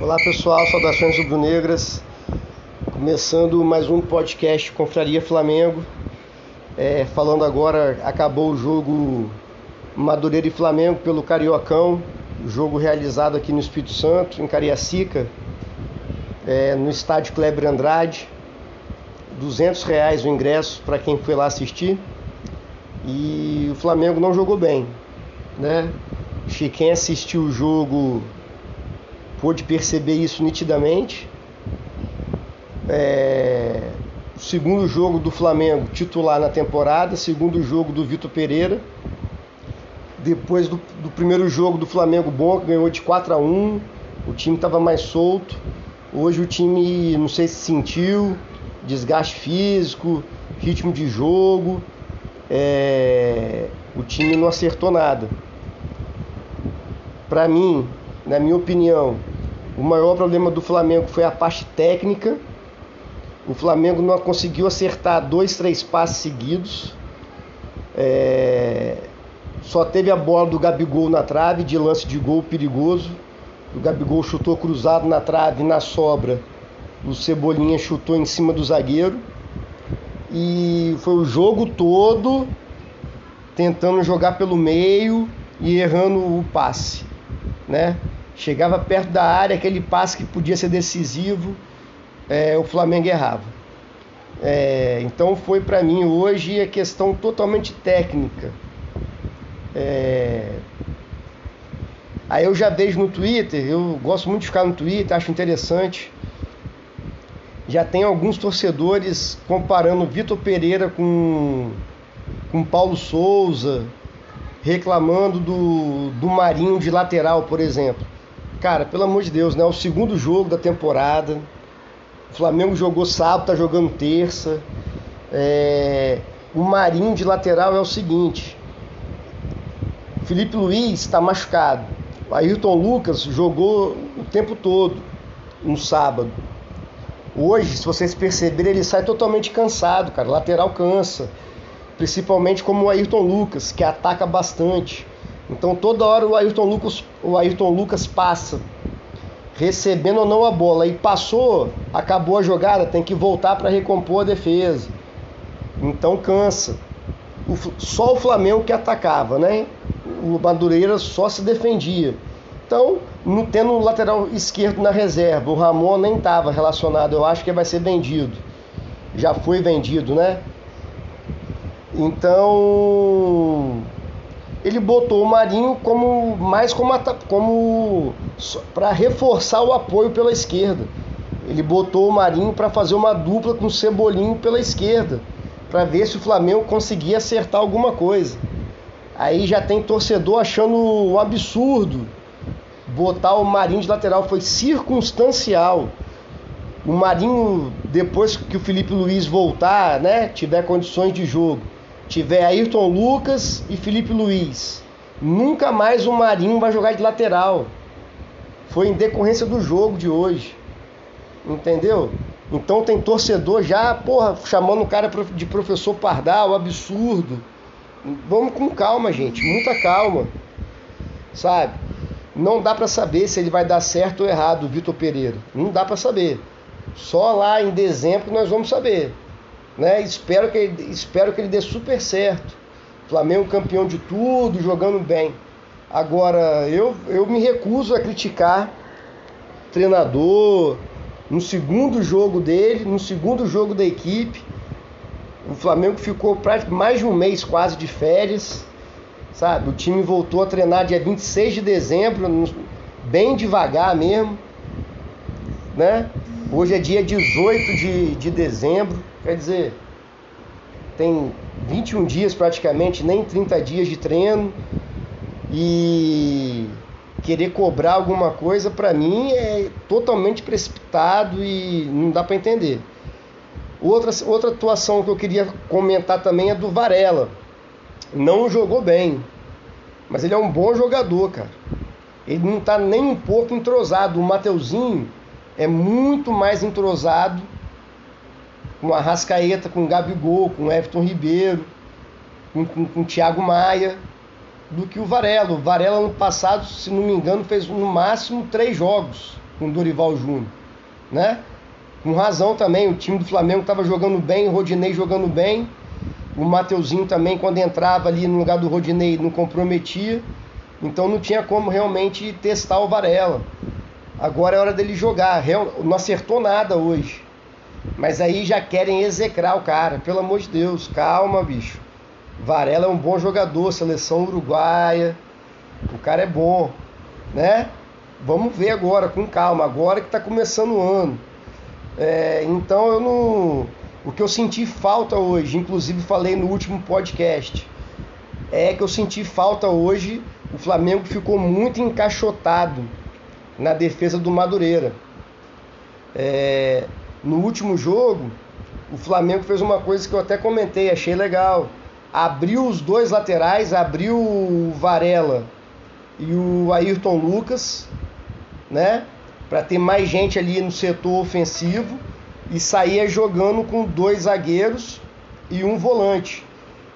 Olá pessoal, saudações rubro-negras. Começando mais um podcast Confraria Flamengo. É, falando agora, acabou o jogo Madureira e Flamengo pelo Cariocão, jogo realizado aqui no Espírito Santo, em Cariacica, é, no estádio Kleber Andrade. 200 reais o ingresso para quem foi lá assistir. E o Flamengo não jogou bem, né? Quem assistiu o jogo pôde perceber isso nitidamente. É, segundo jogo do Flamengo titular na temporada, segundo jogo do Vitor Pereira. Depois do, do, primeiro jogo do Flamengo bom, que ganhou de 4 a 1 o time estava mais solto. Hoje o time, não sei se sentiu, desgaste físico, ritmo de jogo. É, o time não acertou nada. Para mim, na minha opinião, o maior problema do Flamengo foi a parte técnica. O Flamengo não conseguiu acertar dois, três passes seguidos. É... Só teve a bola do Gabigol na trave, de lance de gol perigoso. O Gabigol chutou cruzado na trave, na sobra. O Cebolinha chutou em cima do zagueiro. E foi o jogo todo tentando jogar pelo meio e errando o passe né? Chegava perto da área, aquele passe que podia ser decisivo, é, o Flamengo errava. É, então foi para mim hoje a questão totalmente técnica. É... Aí eu já vejo no Twitter, eu gosto muito de ficar no Twitter, acho interessante. Já tem alguns torcedores comparando Vitor Pereira com, com Paulo Souza, reclamando do, do Marinho de lateral, por exemplo. Cara, pelo amor de Deus, né? O segundo jogo da temporada. O Flamengo jogou sábado, tá jogando terça. É... O Marinho de lateral é o seguinte: Felipe Luiz está machucado. O Ayrton Lucas jogou o tempo todo no sábado. Hoje, se vocês perceberem, ele sai totalmente cansado, cara. Lateral cansa principalmente como o Ayrton Lucas, que ataca bastante. Então toda hora o Ayrton Lucas, o Ayrton Lucas passa, recebendo ou não a bola. E passou, acabou a jogada, tem que voltar para recompor a defesa. Então cansa. O, só o Flamengo que atacava, né? O Madureira só se defendia. Então, não tendo o lateral esquerdo na reserva, o Ramon nem estava relacionado. Eu acho que vai ser vendido. Já foi vendido, né? Então ele botou o Marinho como mais como, como para reforçar o apoio pela esquerda. Ele botou o Marinho para fazer uma dupla com o Cebolinho pela esquerda, para ver se o Flamengo conseguia acertar alguma coisa. Aí já tem torcedor achando um absurdo botar o Marinho de lateral, foi circunstancial. O Marinho, depois que o Felipe Luiz voltar, né, tiver condições de jogo, tiver Ayrton Lucas e Felipe Luiz, nunca mais o Marinho vai jogar de lateral. Foi em decorrência do jogo de hoje. Entendeu? Então tem torcedor já, porra, chamando o cara de professor Pardal, absurdo. Vamos com calma, gente, muita calma. Sabe? Não dá para saber se ele vai dar certo ou errado, o Vitor Pereira. Não dá para saber. Só lá em dezembro nós vamos saber. Né? Espero, que ele, espero que ele dê super certo. Flamengo campeão de tudo, jogando bem. Agora, eu, eu me recuso a criticar treinador no segundo jogo dele, no segundo jogo da equipe. O Flamengo ficou mais de um mês quase de férias, sabe? O time voltou a treinar dia 26 de dezembro, bem devagar mesmo, né? Hoje é dia 18 de, de dezembro. Quer dizer, tem 21 dias praticamente, nem 30 dias de treino e querer cobrar alguma coisa para mim é totalmente precipitado e não dá para entender. Outra, outra atuação que eu queria comentar também é do Varela. Não jogou bem, mas ele é um bom jogador, cara. Ele não está nem um pouco entrosado. O Mateuzinho é muito mais entrosado com a Rascaeta, com Gabigol, com Everton Ribeiro, com, com, com Thiago Maia, do que o Varela. O Varela, ano passado, se não me engano, fez no máximo três jogos. com Dorival Júnior, né? Com razão também, o time do Flamengo estava jogando bem, o Rodinei jogando bem, o Mateuzinho também, quando entrava ali no lugar do Rodinei, não comprometia. Então não tinha como realmente testar o Varela. Agora é hora dele jogar. Não acertou nada hoje. Mas aí já querem execrar o cara. Pelo amor de Deus, calma, bicho. Varela é um bom jogador, seleção uruguaia. O cara é bom, né? Vamos ver agora, com calma. Agora que está começando o ano. É, então eu não. O que eu senti falta hoje, inclusive falei no último podcast, é que eu senti falta hoje. O Flamengo ficou muito encaixotado na defesa do Madureira. É, no último jogo, o Flamengo fez uma coisa que eu até comentei, achei legal. Abriu os dois laterais, abriu o Varela e o Ayrton Lucas, né? Para ter mais gente ali no setor ofensivo e saía jogando com dois zagueiros e um volante.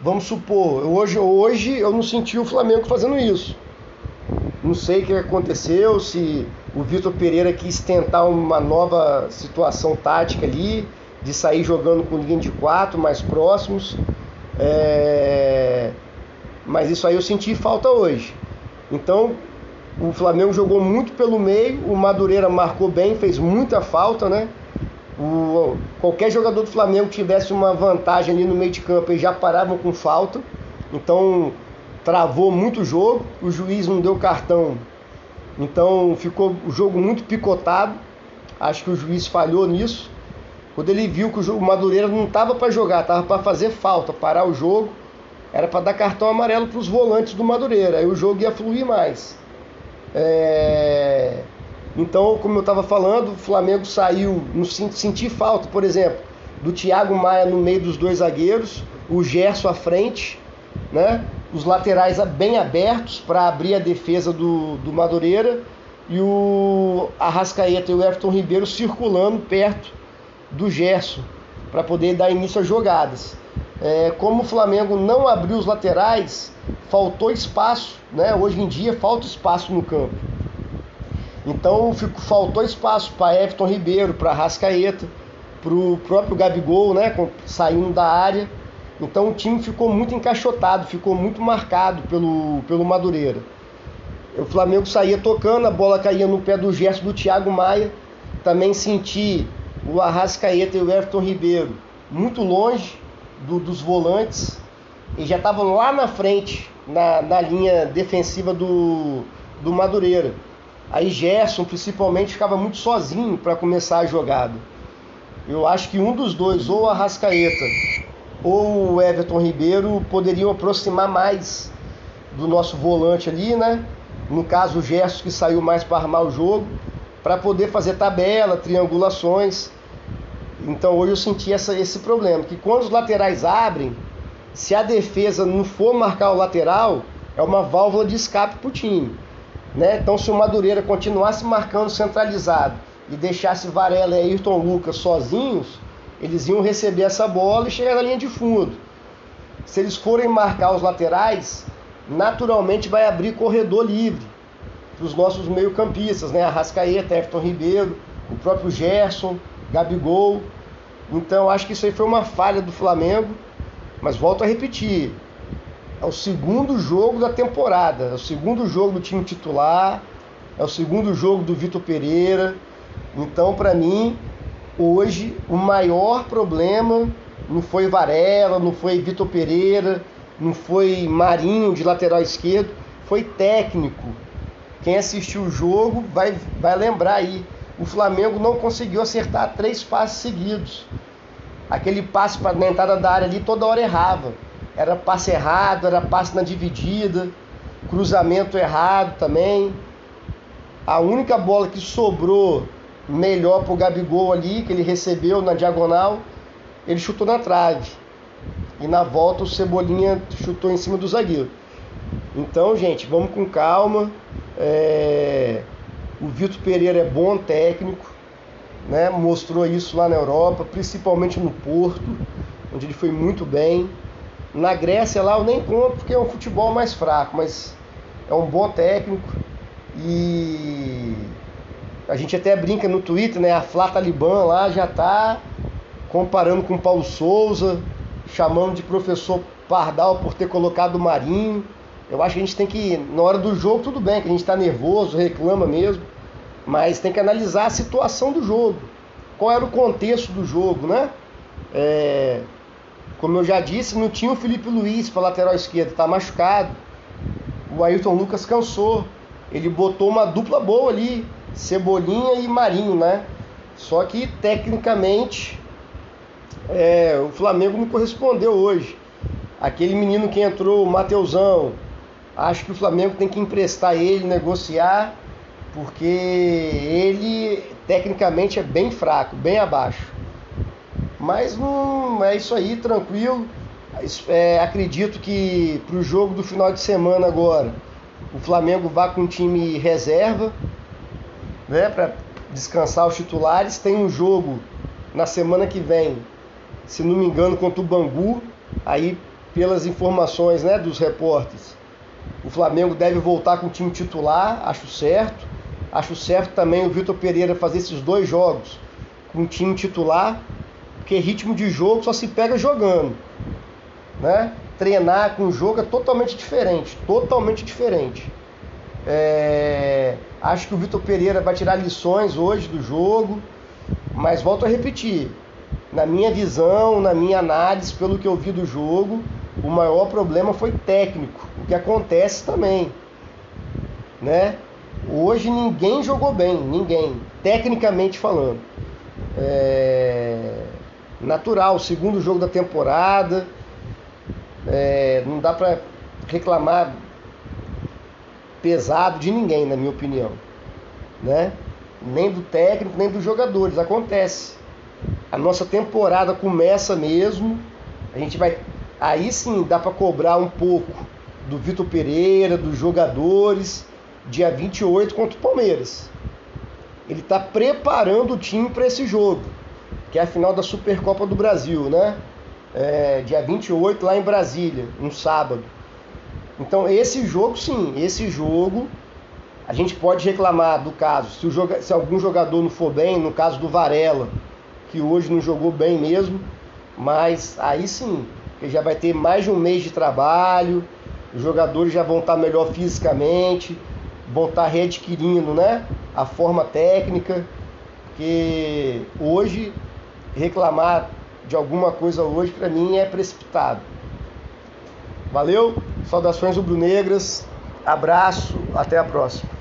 Vamos supor, hoje, hoje eu não senti o Flamengo fazendo isso. Não sei o que aconteceu, se o Vitor Pereira quis tentar uma nova situação tática ali, de sair jogando com linha de quatro mais próximos. É... Mas isso aí eu senti falta hoje. Então o Flamengo jogou muito pelo meio, o Madureira marcou bem, fez muita falta, né? O, qualquer jogador do Flamengo tivesse uma vantagem ali no meio de campo, já paravam com falta. Então travou muito o jogo, o juiz não deu cartão. Então ficou o jogo muito picotado. Acho que o juiz falhou nisso. Quando ele viu que o Madureira não estava para jogar, estava para fazer falta, parar o jogo, era para dar cartão amarelo para os volantes do Madureira. Aí o jogo ia fluir mais. É... Então, como eu estava falando, o Flamengo saiu, no senti falta, por exemplo, do Thiago Maia no meio dos dois zagueiros, o Gerson à frente, né? Os laterais bem abertos para abrir a defesa do, do Madureira e o Arrascaeta e o Everton Ribeiro circulando perto do Gerson para poder dar início às jogadas. É, como o Flamengo não abriu os laterais, faltou espaço, né? Hoje em dia falta espaço no campo. Então fico, faltou espaço para Everton Ribeiro, para Rascaeta, para o próprio Gabigol, né, saindo da área. Então o time ficou muito encaixotado, ficou muito marcado pelo, pelo Madureira. O Flamengo saía tocando, a bola caía no pé do gesto do Thiago Maia. Também senti o Arrascaeta e o Everton Ribeiro muito longe do, dos volantes e já estavam lá na frente, na, na linha defensiva do, do Madureira. Aí Gerson, principalmente, ficava muito sozinho para começar a jogada. Eu acho que um dos dois, ou a Rascaeta ou o Everton Ribeiro, poderiam aproximar mais do nosso volante ali, né? No caso, o Gerson que saiu mais para armar o jogo, para poder fazer tabela, triangulações. Então hoje eu senti essa, esse problema, que quando os laterais abrem, se a defesa não for marcar o lateral, é uma válvula de escape para o time. Né? Então, se o Madureira continuasse marcando centralizado e deixasse Varela e Ayrton Lucas sozinhos, eles iam receber essa bola e chegar na linha de fundo. Se eles forem marcar os laterais, naturalmente vai abrir corredor livre para os nossos meio-campistas, né? Arrascaeta, Everton Ribeiro, o próprio Gerson, Gabigol. Então, acho que isso aí foi uma falha do Flamengo. Mas volto a repetir, é o segundo jogo da temporada, é o segundo jogo do time titular, é o segundo jogo do Vitor Pereira. Então, para mim, hoje o maior problema não foi Varela, não foi Vitor Pereira, não foi Marinho de lateral esquerdo, foi técnico. Quem assistiu o jogo vai, vai lembrar aí. O Flamengo não conseguiu acertar três passes seguidos. Aquele passe para na entrada da área ali toda hora errava. Era passe errado, era passe na dividida, cruzamento errado também. A única bola que sobrou melhor para o Gabigol ali, que ele recebeu na diagonal, ele chutou na trave. E na volta o Cebolinha chutou em cima do zagueiro. Então, gente, vamos com calma. É... O Vitor Pereira é bom técnico, né? mostrou isso lá na Europa, principalmente no Porto, onde ele foi muito bem. Na Grécia lá eu nem compro porque é um futebol mais fraco, mas é um bom técnico e A gente até brinca no Twitter, né? A Flá Talibã lá já tá comparando com Paulo Souza, chamando de professor Pardal por ter colocado o Marinho. Eu acho que a gente tem que, na hora do jogo, tudo bem, que a gente está nervoso, reclama mesmo, mas tem que analisar a situação do jogo. Qual era o contexto do jogo, né? É, como eu já disse, não tinha o Felipe Luiz para lateral esquerdo, está machucado. O Ayrton Lucas cansou. Ele botou uma dupla boa ali, Cebolinha e Marinho, né? Só que tecnicamente é, o Flamengo não correspondeu hoje. Aquele menino que entrou, o Mateusão, acho que o Flamengo tem que emprestar ele, negociar, porque ele tecnicamente é bem fraco, bem abaixo. Mas não é isso aí, tranquilo. É, acredito que para o jogo do final de semana agora, o Flamengo vá com um time reserva, né, para descansar os titulares. Tem um jogo na semana que vem, se não me engano, contra o Bangu. Aí, pelas informações né, dos repórteres, o Flamengo deve voltar com o time titular, acho certo. Acho certo também o Vitor Pereira fazer esses dois jogos com o time titular, porque ritmo de jogo só se pega jogando. Né? Treinar com jogo é totalmente diferente, totalmente diferente. É... Acho que o Vitor Pereira vai tirar lições hoje do jogo, mas volto a repetir, na minha visão, na minha análise, pelo que eu vi do jogo, o maior problema foi técnico, o que acontece também, né? Hoje ninguém jogou bem, ninguém, tecnicamente falando. É natural, segundo jogo da temporada, é, não dá para reclamar pesado de ninguém, na minha opinião, né? Nem do técnico, nem dos jogadores. Acontece. A nossa temporada começa mesmo. A gente vai aí sim dá para cobrar um pouco do Vitor Pereira, dos jogadores, dia 28 contra o Palmeiras. Ele está preparando o time para esse jogo, que é a final da Supercopa do Brasil, né? É, dia 28 lá em Brasília, um sábado. Então esse jogo sim, esse jogo a gente pode reclamar do caso, se, joga, se algum jogador não for bem, no caso do Varela, que hoje não jogou bem mesmo, mas aí sim, que já vai ter mais de um mês de trabalho, os jogadores já vão estar melhor fisicamente, vão estar readquirindo né, a forma técnica, porque hoje reclamar de alguma coisa hoje para mim é precipitado. Valeu, saudações rubro-negras, abraço, até a próxima.